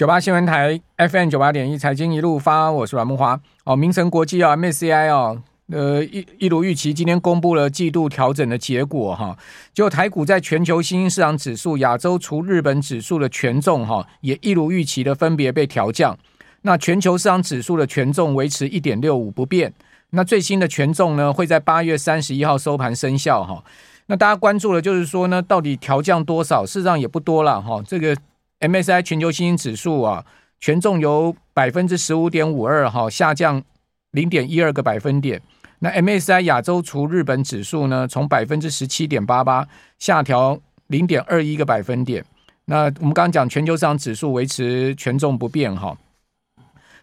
九八新闻台 FM 九八点一财经一路发，我是阮慕驊。哦，明晟国际啊，MSCI 哦，呃一一如预期，今天公布了季度调整的结果哈。就台股在全球新兴市场指数、亚洲除日本指数的权重哈，也一如预期的分别被调降。那全球市场指数的权重维持一点六五不变。那最新的权重呢，会在八月三十一号收盘生效哈。那大家关注的就是说呢，到底调降多少？事实上也不多了哈，这个。MSI 全球新兴指数啊，权重由百分之十五点五二哈下降零点一二个百分点。那 MSI 亚洲除日本指数呢，从百分之十七点八八下调零点二一个百分点。那我们刚刚讲全球市场指数维持权重不变哈。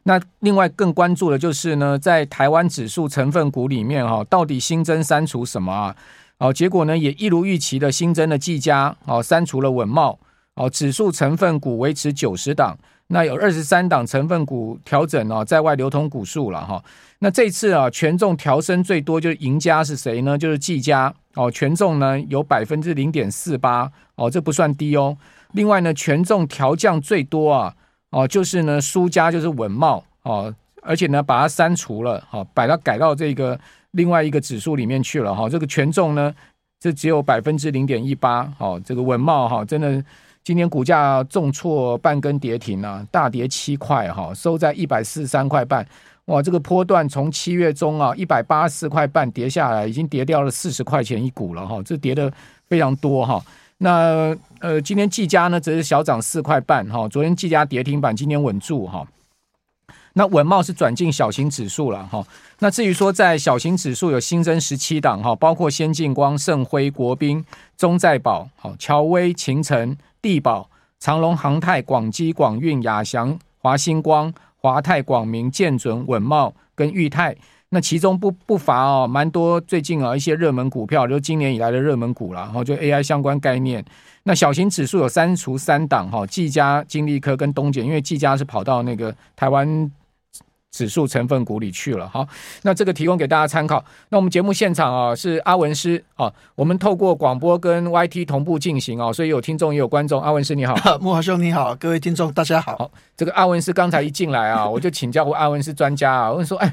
那另外更关注的就是呢，在台湾指数成分股里面哈，到底新增删除什么啊？哦，结果呢也一如预期的新增了技嘉哦，删除了稳茂。哦，指数成分股维持九十档，那有二十三档成分股调整哦，在外流通股数了哈。那这次啊，权重调升最多就是赢家是谁呢？就是技嘉哦，权重呢有百分之零点四八哦，这不算低哦。另外呢，权重调降最多啊哦，就是呢输家就是稳懋哦，而且呢把它删除了，好把它改到这个另外一个指数里面去了哈。这个权重呢，这只有百分之零点一八，哦这个稳懋哈，真的。今天股价重挫半根跌停啊，大跌七块哈，收在一百四十三块半。哇，这个波段从七月中啊一百八十四块半跌下来，已经跌掉了四十块钱一股了哈，这跌的非常多哈。那呃，今天技嘉呢则是小涨四块半哈，昨天技嘉跌停板，今天稳住哈。那稳茂是转进小型指数了哈。那至于说在小型指数有新增十七档哈，包括先进光、盛辉、国宾、中在宝、好乔威、勤诚。地保、长隆航太、广基、广运、亚翔、华星光、华泰、广明、建准、稳茂跟裕泰，那其中不不乏哦，蛮多最近啊一些热门股票，就今年以来的热门股了，然后就 AI 相关概念。那小型指数有删除三档哈，技嘉、金利科跟东碱，因为技嘉是跑到那个台湾。指数成分股里去了，好，那这个提供给大家参考。那我们节目现场啊是阿文师啊，我们透过广播跟 YT 同步进行啊，所以有听众也有观众。阿文师你好，木华兄你好，各位听众大家好。好，这个阿文师刚才一进来啊，我就请教过阿文师专家啊，我问说，哎，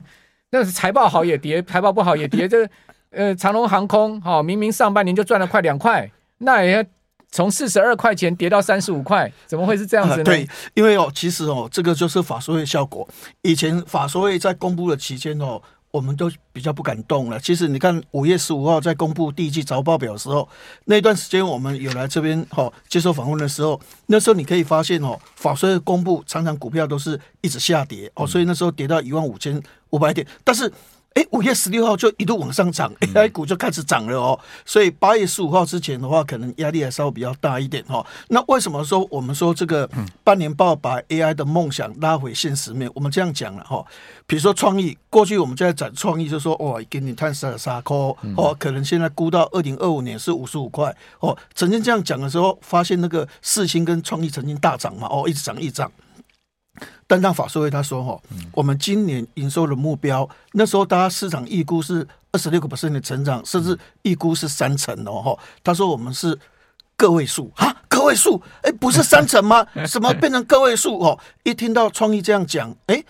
那是财报好也跌，财报不好也跌，这个呃长龙航空哈，明明上半年就赚了快两块，那也。从四十二块钱跌到三十五块，怎么会是这样子呢？对，因为哦，其实哦，这个就是法说会效果。以前法说会在公布的期间哦，我们都比较不敢动了。其实你看五月十五号在公布第一季财报表的时候，那段时间我们有来这边、哦、接受访问的时候，那时候你可以发现哦，法说会公布常常股票都是一直下跌哦，所以那时候跌到一万五千五百点，但是。哎，五月十六号就一路往上涨，AI 股就开始涨了哦。所以八月十五号之前的话，可能压力还稍微比较大一点哦。那为什么说我们说这个半年报把 AI 的梦想拉回现实面？我们这样讲了哈。比如说创意，过去我们就在讲创意，就说哇，给你探十三块哦，可能现在估到二零二五年是五十五块哦。曾经这样讲的时候，发现那个四星跟创意曾经大涨嘛，哦，一直涨一直涨。但当法说会他说哈，我们今年营收的目标，那时候大家市场预估是二十六个 percent 的成长，甚至预估是三成哦哈。他说我们是个位数哈，个位数，哎，不是三成吗？什么变成个位数哦？一听到创意这样讲，哎。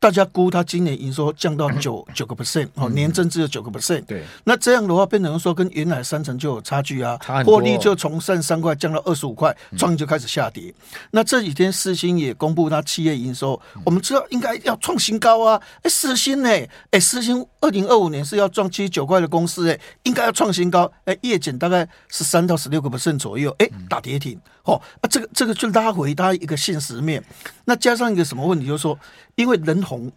大家估它今年营收降到九 九个 percent 哦，年增只有九个 percent。对，那这样的话变成说跟原来三成就有差距啊，获利就从三十三块降到二十五块，创意就开始下跌。那这几天四星也公布它七月营收，我们知道应该要创新高啊。哎，四星呢？哎，四星二零二五年是要赚七十九块的公司，哎，应该要创新高。哎，业减大概十三到十六个 percent 左右，哎，打跌停。哦，啊，这个这个就拉回它一个现实面，那加上一个什么问题，就是说，因为人红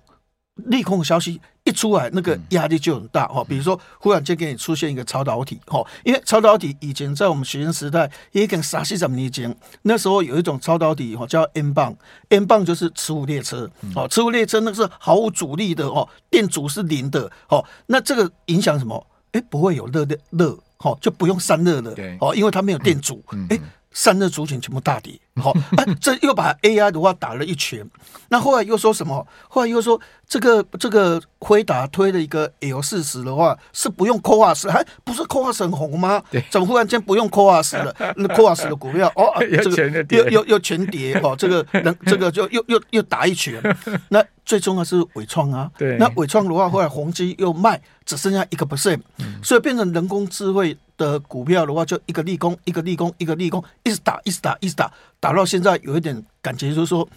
利空消息一出来，那个压力就很大哈。比如说，忽然间给你出现一个超导体，哈，因为超导体以前在我们学生时代也跟沙西怎么理解？那时候有一种超导体哈，叫 N 棒，N 棒就是磁浮列车，哦，磁浮列车那个是毫无阻力的哦，电阻是零的，哦，那这个影响什么？哎，不会有热的热，哦，就不用散热了，哦，因为它没有电阻，哎。散热族群全部大跌，好、啊，这又把 AI 的话打了一拳。那后来又说什么？后来又说这个这个辉达推了一个 L 四十的话是不用 CoWoS，还不是很红吗？对，怎么忽然间不用 CoWoS 了？那 CoWoS 的股票哦，这个又又又全跌哦，这个能这个就又又又打一拳。那最重要是伟创啊，对，那伟创的话后来宏基又卖，只剩下一个 percent，所以变成人工智慧的股票的话，就一个立功，一个立功，一个立功，一直打，一直打，一直打，打到现在有一点感觉，就是说。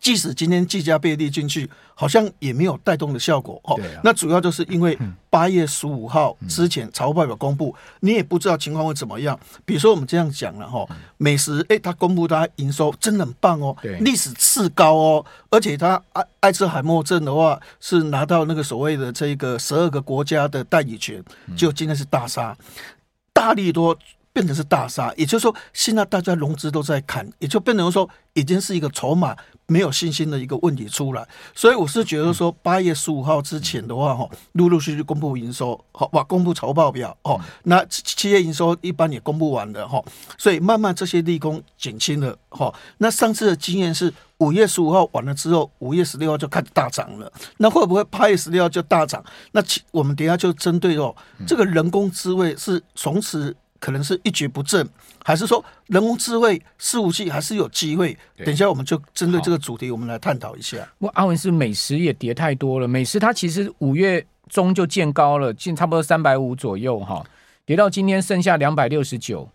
即使今天技嘉被列进去，好像也没有带动的效果哈。那主要就是因为八月十五号之前财务报表公布，你也不知道情况会怎么样。比如说我们这样讲了哈，美食哎，它公布它营收真的很棒哦，历史次高哦，而且它爱爱兹海默症的话是拿到那个所谓的这个十二个国家的代理权，就今天是大杀，大力多。变成是大杀，也就是说，现在大家融资都在砍，也就变成说，已经是一个筹码没有信心的一个问题出来。所以我是觉得说，八月十五号之前的话，哈，陆陆续续公布营收，好吧，公布财报表，哦，那七月营收一般也公布完了，哈，所以慢慢这些利空减轻了，哈。那上次的经验是五月十五号完了之后，五月十六号就开始大涨了，那会不会八月十六号就大涨？那我们等下就针对哦，这个人工智慧是从此。可能是一蹶不振，还是说人工智慧伺服器还是有机会？等一下我们就针对这个主题，我们来探讨一下。我阿文是美食也跌太多了，美食它其实五月中就见高了，近差不多三百五左右哈，跌到今天剩下两百六十九。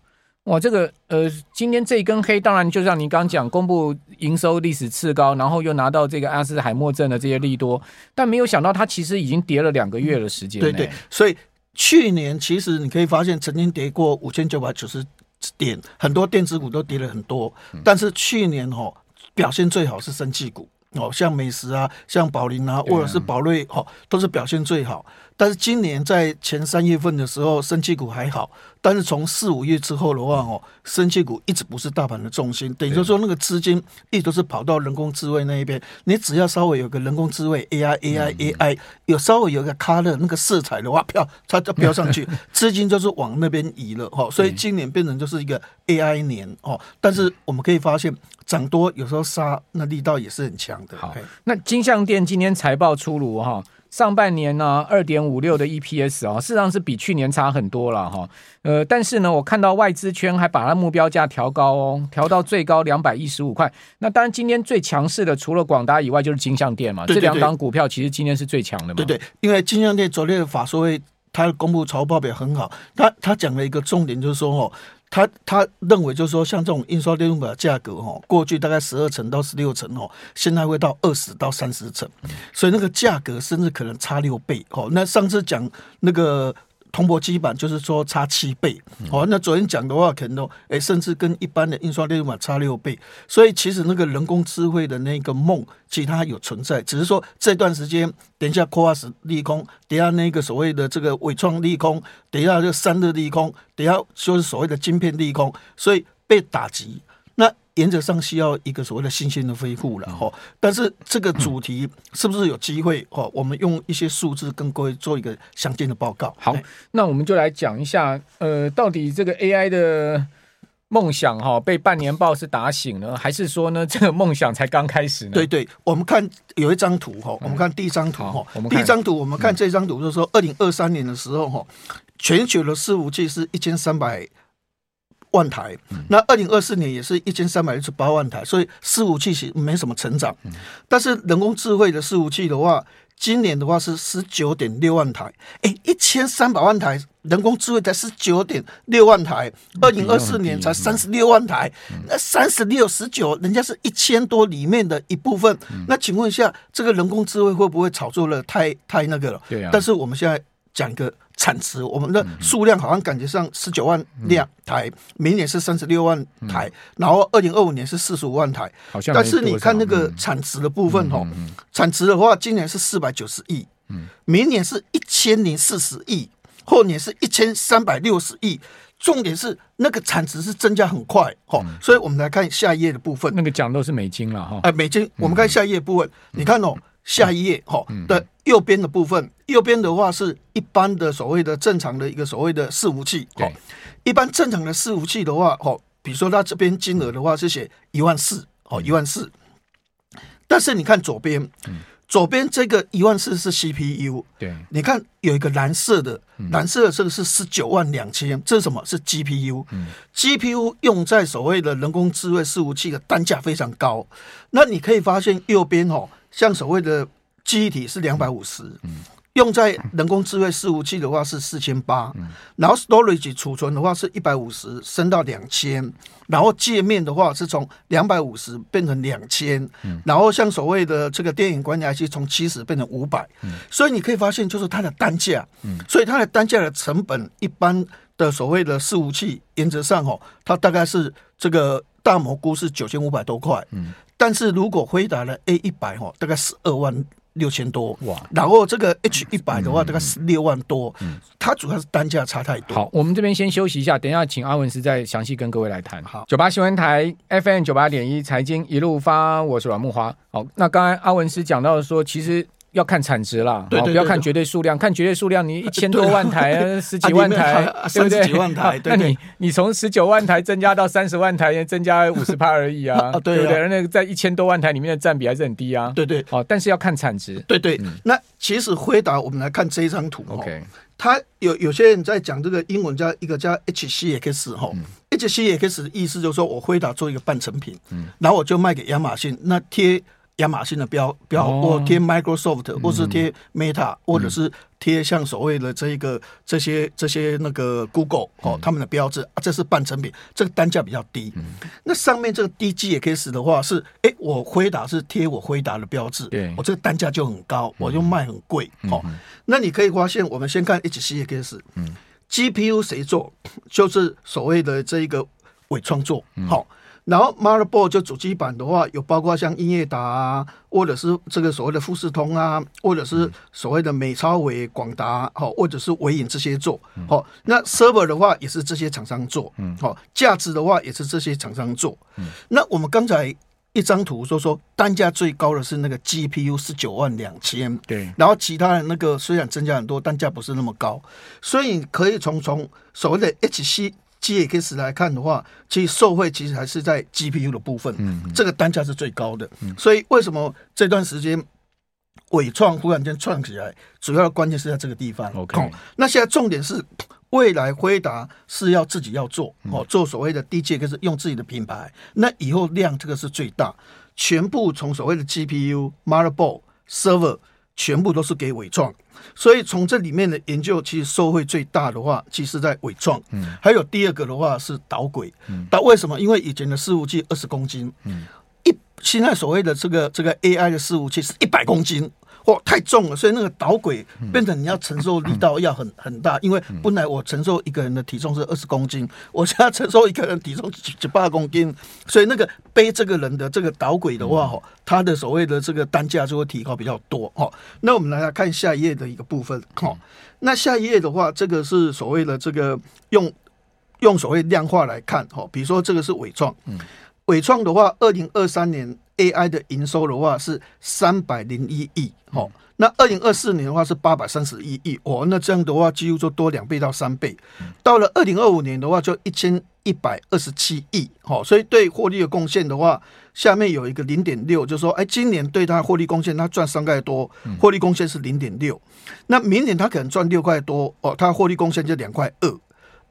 哇，这个呃，今天这一根黑，当然就像您刚讲，公布营收历史次高，然后又拿到这个阿斯海默症的这些利多，但没有想到它其实已经跌了两个月的时间。对对，所以。去年其实你可以发现，曾经跌过五千九百九十点，很多电子股都跌了很多。但是去年哦表现最好是生气股哦，像美食啊，像宝林啊，或者是宝瑞哦，都是表现最好。但是今年在前三月份的时候，生气股还好。但是从四五月之后的话，哦，生气股一直不是大盘的重心，等于说那个资金一直都是跑到人工智慧那一边。你只要稍微有个人工智慧 AI AI AI，有稍微有个 color 那个色彩的话，飘它就飘上去，资金就是往那边移了哈。所以今年变成就是一个 AI 年哦。但是我们可以发现，涨多有时候杀那力道也是很强的。好，那金像电今天财报出炉哈。上半年呢，二点五六的 EPS 啊、哦，事实上是比去年差很多了哈。呃，但是呢，我看到外资圈还把它目标价调高哦，调到最高两百一十五块。那当然，今天最强势的除了广达以外，就是金像店嘛。对对对，这两档股票其实今天是最强的嘛。对对，因为金像店昨天的法说会，它公布财报表很好，他他讲了一个重点，就是说哦。他他认为就是说，像这种印刷电路板价格哦，过去大概十二层到十六层哦，现在会到二十到三十层，所以那个价格甚至可能差六倍哦。那上次讲那个。铜箔基板就是说差七倍，哦，那昨天讲的话可能都，哎、甚至跟一般的印刷电路板差六倍，所以其实那个人工智慧的那个梦，其实它有存在，只是说这段时间，等一下 CoWoS 利空，等下那个所谓的这个纬创利空，等一下这个散热利空，等下就是所谓的晶片利空，所以被打击那。原则上需要一个所谓的信心的恢复了哈，但是这个主题是不是有机会 哈？我们用一些数字跟各位做一个详尽的报告。好，那我们就来讲一下，呃，到底这个 AI 的梦想哈被半年报是打醒了，还是说呢这个梦想才刚开始呢？对对，我们看有一张图哈，我们看第一张图哈，第一张图我们看这张图就是说，二零二三年的时候哈，全球的伺服器是一千三百。万台，那二零二四年也是一千三百六十八万台，所以伺服器其实没什么成长。但是人工智慧的伺服器的话，今年的话是十九点六万台，哎，一千三百万台人工智慧才十九点六万台，二零二四年才三十六万台，那三十六十九，人家是一千多里面的一部分。那请问一下，这个人工智慧会不会炒作了太太那个了？对啊。但是我们现在讲一个。产值，我们的数量好像感觉上十九万辆台，明年是三十六万台，然后二零二五年是四十五万台。但是你看那个产值的部分哦，产值的话，今年是四百九十亿，明年是一千零四十亿，后年是一千三百六十亿。重点是那个产值是增加很快哦，所以我们来看下一页的部分。那个讲都是美金了哈，哎，美金，我们看下一页部分，你看哦。下一页哈的右边的部分，右边的话是一般的所谓的正常的一个所谓的伺服器。对，一般正常的伺服器的话，哈，比如说它这边金额的话是写一万四哦，一万四，但是你看左边，嗯。左边这个一万四是 CPU，对，你看有一个蓝色的，蓝色的这个是十九万两千，这是什么？是 GPU，嗯，GPU 用在所谓的人工智慧伺服器的单价非常高。那你可以发现右边哦，像所谓的记忆体是两百五十，嗯。用在人工智慧伺服器的话是四千八，然后 storage 储存的话是一百五十升到两千，然后界面的话是从两百五十变成两千，然后像所谓的这个电影管理器从七十变成五百，所以你可以发现就是它的单价，所以它的单价的成本一般的所谓的伺服器原则上哦，它大概是这个大蘑菇是九千五百多块，但是如果回答了 A 一百哈，大概十二万。六千多哇，然后这个 H 一百的话大概十六万多，嗯，它主要是单价差太多。好，我们这边先休息一下，等一下请阿文斯再详细跟各位来谈。好，九八新闻台 FM 九八点一财经一路发，我是阮木花。好，那刚才阿文斯讲到说，其实。要看产值啦，对对对对，不要看绝对数量。看绝对数量，你一千多万台，啊、十几万台，对 不对？几万台，那你你从十九万台增加到三十万台，增加五十趴而已啊，啊对，对不对？那个在一千多万台里面的占比还是很低啊。对对，哦，但是要看产值。对对，嗯、那其实辉达，我们来看这一张图。OK，它有有些人在讲这个英文叫一个叫 HCX 哈、嗯、，HCX 的意思就是说我辉达做一个半成品，嗯，然后我就卖给亚马逊，那贴。亚马逊的标标，或贴 Microsoft，或是贴 Meta，或者是贴像所谓的这个这些这些那个 Google 哦，他们的标志啊，这是半成品，这个单价比较低。那上面这个 DGX 的话是，哎，我回答是贴我回答的标志，我这个单价就很高，我就卖很贵。哦，那你可以发现，我们先看 HCX，GPU 谁做？就是所谓的这一个伪创作，好。然后 motherboard 就主机板的话，有包括像英业达啊，或者是这个所谓的富士通啊，或者是所谓的美超伟、广达，好，或者是伟影这些做，好。那 server 的话也是这些厂商做，嗯，好。价值的话也是这些厂商做，嗯。那我们刚才一张图说说单价最高的是那个 GPU 十九万两千，对。然后其他的那个虽然增加很多，单价不是那么高，所以可以从从所谓的 HC。X 来看的话，其实受惠其实还是在 G P U 的部分，嗯，这个单价是最高的，嗯，所以为什么这段时间伟创忽然间窜起来，主要的关键是在这个地方。OK，哦，那现在重点是未来辉达是要自己要做哦，做所谓的 D G X 用自己的品牌，那以后量这个是最大，全部从所谓的 G P U、Motherboard、Server。全部都是给伪创，所以从这里面的研究，其实受惠最大的话，其实在伪创。嗯，还有第二个的话是导轨。嗯，但为什么？因为以前的伺服器二十公斤，嗯，一现在所谓的这个这个 AI 的伺服器是一百公斤。哦，太重了，所以那个导轨变成你要承受力道要很很大，因为本来我承受一个人的体重是二十公斤，我现在承受一个人体重十八公斤，所以那个背这个人的这个导轨的话，哈，它的所谓的这个单价就会提高比较多，哦。那我们来看下一页的一个部分，哦。那下一页的话，这个是所谓的这个用用所谓量化来看，哈，比如说这个是伟创，嗯，伟创的话，二零二三年。AI 的营收的话是三百零一亿，好，那二零二四年的话是八百三十一亿，哦，那这样的话几乎就多两倍到三倍。到了二零二五年的话就一千一百二十七亿，好，所以对获利的贡献的话，下面有一个零点六，就是说，哎，今年对它获利贡献，它赚三块多，获利贡献是零点六，那明年它可能赚六块多，哦，它获利贡献就两块二，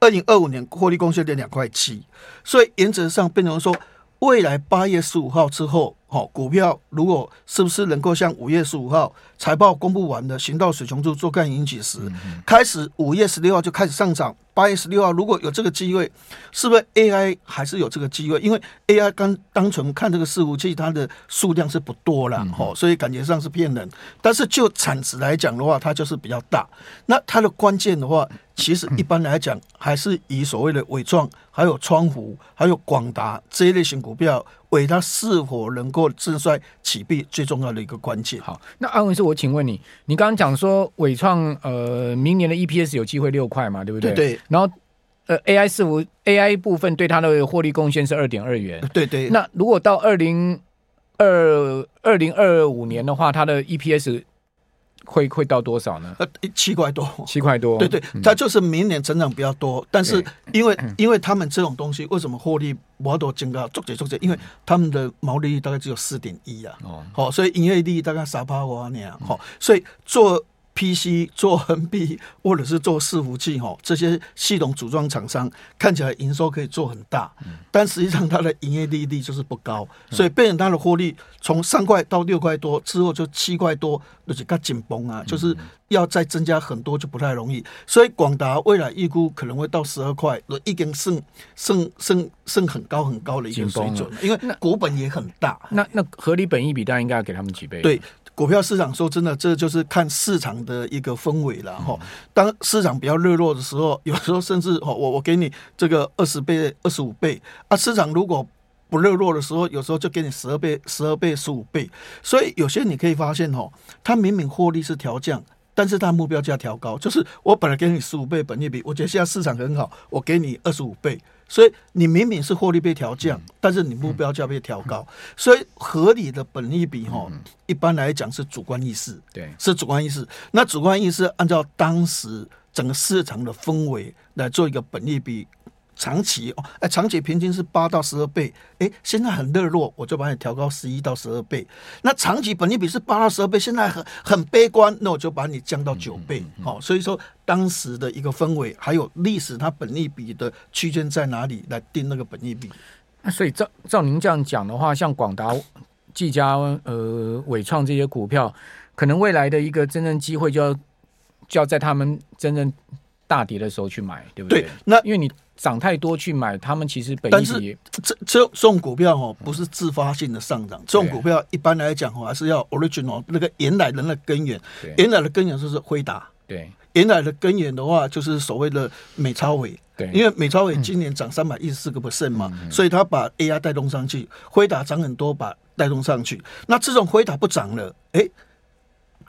二零二五年获利贡献就两块七，所以原则上变成说，未来八月十五号之后。好，股票如果是不是能够像五月十五号财报公布完的行到水穷处，坐看云起时，开始五月十六号就开始上涨，八月十六号如果有这个机会，是不是 AI 还是有这个机会？因为 AI 刚单纯看这个伺服器，它的数量是不多了，哦，所以感觉上是骗人。但是就产值来讲的话，它就是比较大。那它的关键的话，其实一般来讲还是以所谓的伟创、还有创湖、还有广达这一类型股票。为它是否能够自衰起避最重要的一个关键。好，那安文是，我请问你，你刚刚讲说伟创呃明年的 EPS 有机会六块嘛，对不对？对，对。然后呃 AI 四五 AI 部分对它的获利贡献是二点二元。对对。那如果到二零二二零二五年的话，它的 EPS 会会到多少呢？呃，七块多，七块多。对对，它就是明年成长比较多，但是因为因为他们这种东西为什么获利不多增高？逐渐逐渐，因为他们的毛利率大概只有四点一啊，哦好，所以营业利大概三趴多那样，好，所以做。PC 做横臂或者是做伺服器哈，这些系统组装厂商看起来营收可以做很大，但实际上它的营业利率就是不高，所以变成它的获利从三块到六块多之后就七块多，而且更紧绷啊，就是要再增加很多就不太容易。所以广达未来预估可能会到十二块，已经剩剩剩剩很高很高的一个水准，因为股本也很大。那那合理本益比大概应该要给他们几倍？对。股票市场说真的，这就是看市场的一个氛围了哈。当市场比较热络的时候，有时候甚至 哦，我我给你这个二十倍、二十五倍啊。市场如果不热络的时候，有时候就给你十二倍、十二倍、十五倍。所以有些你可以发现哈，它明明获利是调降，但是它目标价调高，就是我本来给你十五倍本益比，我觉得现在市场很好，我给你二十五倍。所以你明明是获利被调降，但是你目标价被调高，所以合理的本益比哈，一般来讲是主观意识，对，是主观意识。那主观意识按照当时整个市场的氛围来做一个本益比。长期哦，哎，长期平均是八到十二倍，哎，现在很热络，我就把你调高十一到十二倍。那长期本益比是八到十二倍，现在很很悲观，那我就把你降到九倍。好、哦，所以说当时的一个氛围，还有历史它本益比的区间在哪里来定那个本益比。那所以照照您这样讲的话，像广达、技嘉、呃伟创这些股票，可能未来的一个真正机会就要就要在他们真正大跌的时候去买，对不对？对，那因为你。涨太多去买，他们其实本但是这这这种股票哦，不是自发性的上涨。这种股票一般来讲哦，还是要 original 那个原来的那根源。原来的根源就是辉达。对，原来的根源的话，就是所谓的美超伟。对，因为美超伟今年涨三百一十四个 percent 嘛，所以他把 AI 带动上去，辉达涨很多，把带动上去。那这种辉达不涨了，哎。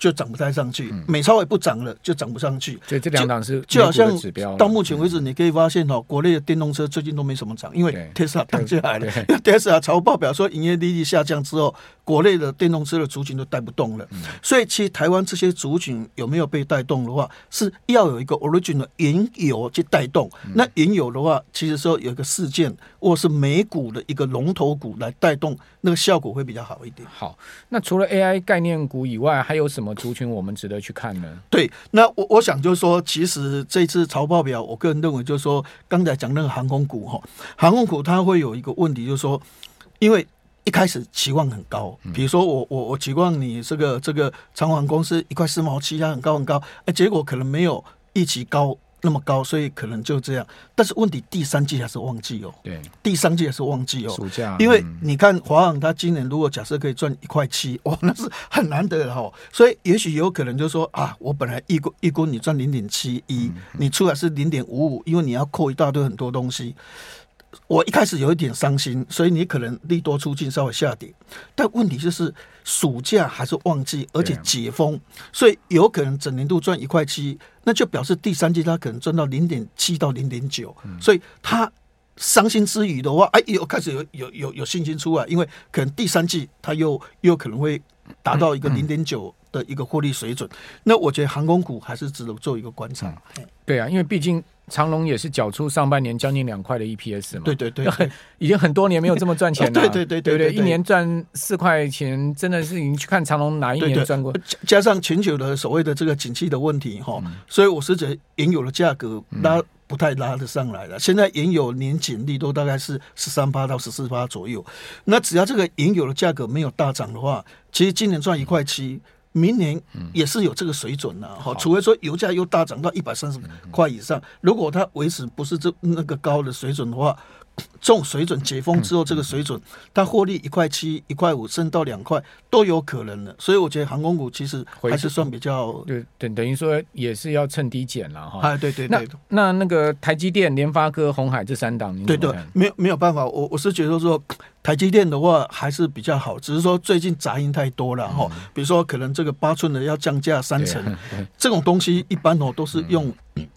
就涨不太上去，美超也不涨了，就涨不上去。所以这两档是就好像到目前为止，你可以发现哦，国内的电动车最近都没什么涨，因为特斯拉降下来了。特斯拉财务报表说营业利率下降之后，国内的电动车的族群都带不动了。所以其实台湾这些族群有没有被带动的话，是要有一个 origin 的原油去带动。那原油的话，其实说有一个事件或是美股的一个龙头股来带动，那个效果会比较好一点。好，那除了 AI 概念股以外，还有什么？族群我们值得去看呢？对，那我我想就是说，其实这次潮报表，我个人认为就是说，刚才讲那个航空股哈，航空股它会有一个问题，就是说，因为一开始期望很高，比如说我我我期望你这个这个长航公司一块四毛七，它很高很高，哎，结果可能没有预期高。那么高，所以可能就这样。但是问题，第三季还是旺季哦。对，第三季还是旺季哦。暑假，因为你看华航，它今年如果假设可以赚一块七，哇，那是很难得的哈。所以也许有可能就是说啊，我本来一估一估你赚零点七一，你出来是零点五五，因为你要扣一大堆很多东西。我一开始有一点伤心，所以你可能利多出尽稍微下跌，但问题就是暑假还是旺季，而且解封，所以有可能整年度赚一块七，那就表示第三季它可能赚到零点七到零点九，所以他伤心之余的话，哎，又开始有有有有信心出来，因为可能第三季它又又可能会达到一个零点九的一个获利水准，那我觉得航空股还是值得做一个观察。对啊，因为毕竟。长隆也是缴出上半年将近两块的 EPS 嘛，对对对，对，已经很多年没有这么赚钱了，对对对对对，一年赚四块钱，真的是你去看长隆哪一年赚过？加上全球的所谓的这个景气的问题哈，所以我是觉得原油的价格拉不太拉得上来了。现在原油年减率都大概是十三趴到十四趴左右，那只要这个原油的价格没有大涨的话，其实今年赚一块七。明年也是有这个水准的，哈，除非说油价又大涨到一百三十块以上，如果它维持不是这那个高的水准的话。这种水准解封之后，这个水准，它获利一块七、一块五，升到两块都有可能的。所以我觉得航空股其实还是算比较对，等等于说也是要趁低减了哈。哎，对对对。那那那个台积电、联发科、红海这三档，对对，没有没有办法。我我是觉得说台积电的话还是比较好，只是说最近杂音太多了哈。比如说可能这个八寸的要降价三成，这种东西一般哦都是用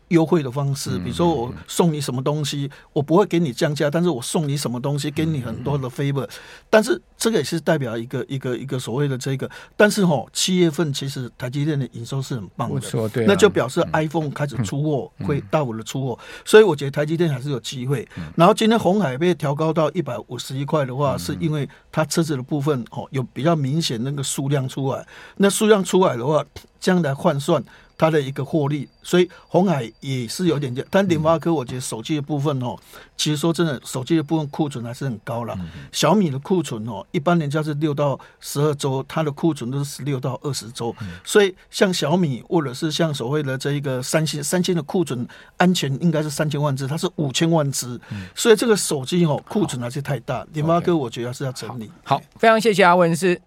优惠的方式，比如说我送你什么东西，我不会给你降价。但是我送你什么东西，给你很多的 favor，但是这个也是代表一个一个一个所谓的这个，但是哈，七月份其实台积电的营收是很棒的，错，对，那就表示 iPhone 开始出货会大幅的出货，所以我觉得台积电还是有机会。然后今天红海被调高到一百五十一块的话，是因为它车子的部分哦有比较明显那个数量出来，那数量出来的话，将来换算。它的一个获利，所以红海也是有点点，但联发科我觉得手机的部分哦，其实说真的，手机的部分库存还是很高了。小米的库存哦，一般人家是六到十二周，它的库存都是十六到二十周。所以像小米或者是像所谓的这一个三星，三星的库存安全应该是三千万只，它是五千万只，所以这个手机哦库存还是太大。联发科我觉得还是要整理。好，非常谢谢阿文师。